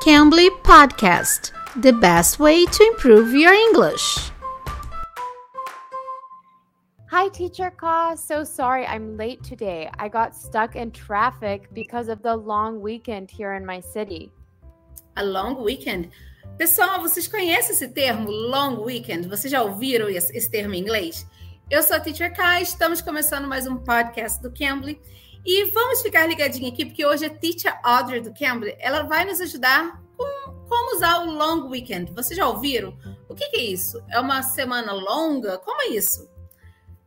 Cambly Podcast, the best way to improve your English. Hi, Teacher Ka. So sorry I'm late today. I got stuck in traffic because of the long weekend here in my city. A long weekend? Pessoal, vocês conhecem esse termo long weekend? Vocês já ouviram esse, esse termo em inglês? Eu sou a Teacher Kai, estamos começando mais um podcast do Cambly e vamos ficar ligadinho aqui porque hoje a Teacher Audrey do Cambly, ela vai nos ajudar com como usar o long weekend. Vocês já ouviram? O que, que é isso? É uma semana longa? Como é isso?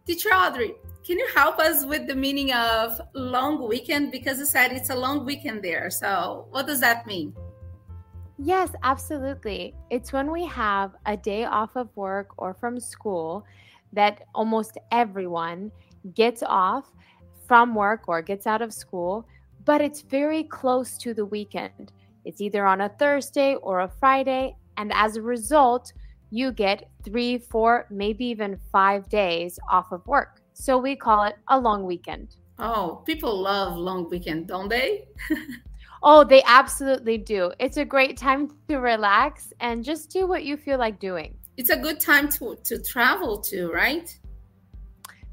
Teacher Audrey, can you help us with the meaning of long weekend? Because you said it's a long weekend there. So, what does that mean? Yes, absolutely. It's when we have a day off of work or from school that almost everyone gets off from work or gets out of school, but it's very close to the weekend. It's either on a Thursday or a Friday. And as a result, you get three, four, maybe even five days off of work. So we call it a long weekend. Oh, people love long weekend, don't they? oh, they absolutely do. It's a great time to relax and just do what you feel like doing. It's a good time to to travel too, right?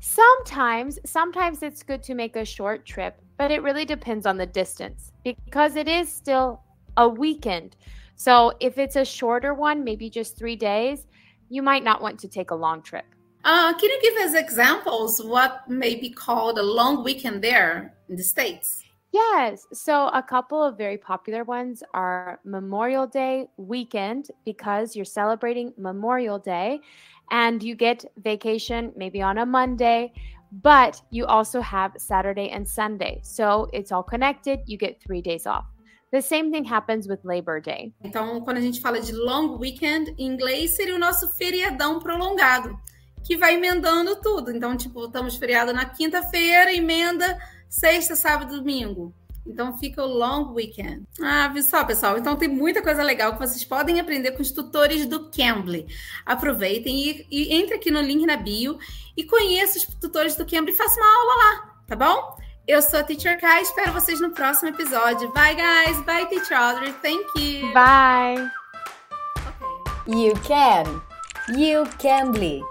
Sometimes, sometimes it's good to make a short trip, but it really depends on the distance because it is still a weekend. So if it's a shorter one, maybe just three days, you might not want to take a long trip. Uh, can you give us examples what may be called a long weekend there in the States? Yes. So a couple of very popular ones are Memorial Day weekend because you're celebrating Memorial Day and you get vacation maybe on a Monday, but you also have Saturday and Sunday. So it's all connected. You get three days off. The same thing happens with Labor Day. Então, quando a gente fala de long weekend, em inglês seria o nosso feriadão prolongado, que vai emendando tudo. Então, tipo, estamos feriado na quinta-feira, emenda sexta, sábado, domingo. Então fica o long weekend. Ah, viu só, pessoal? Então tem muita coisa legal que vocês podem aprender com os tutores do Cambly. Aproveitem e, e entre aqui no link na bio e conheça os tutores do Cambly e faça uma aula lá, tá bom? Eu sou a Teacher Kai, espero vocês no próximo episódio. Bye, guys. Bye, Teacher Audrey. Thank you. Bye. Okay. You can. You can be.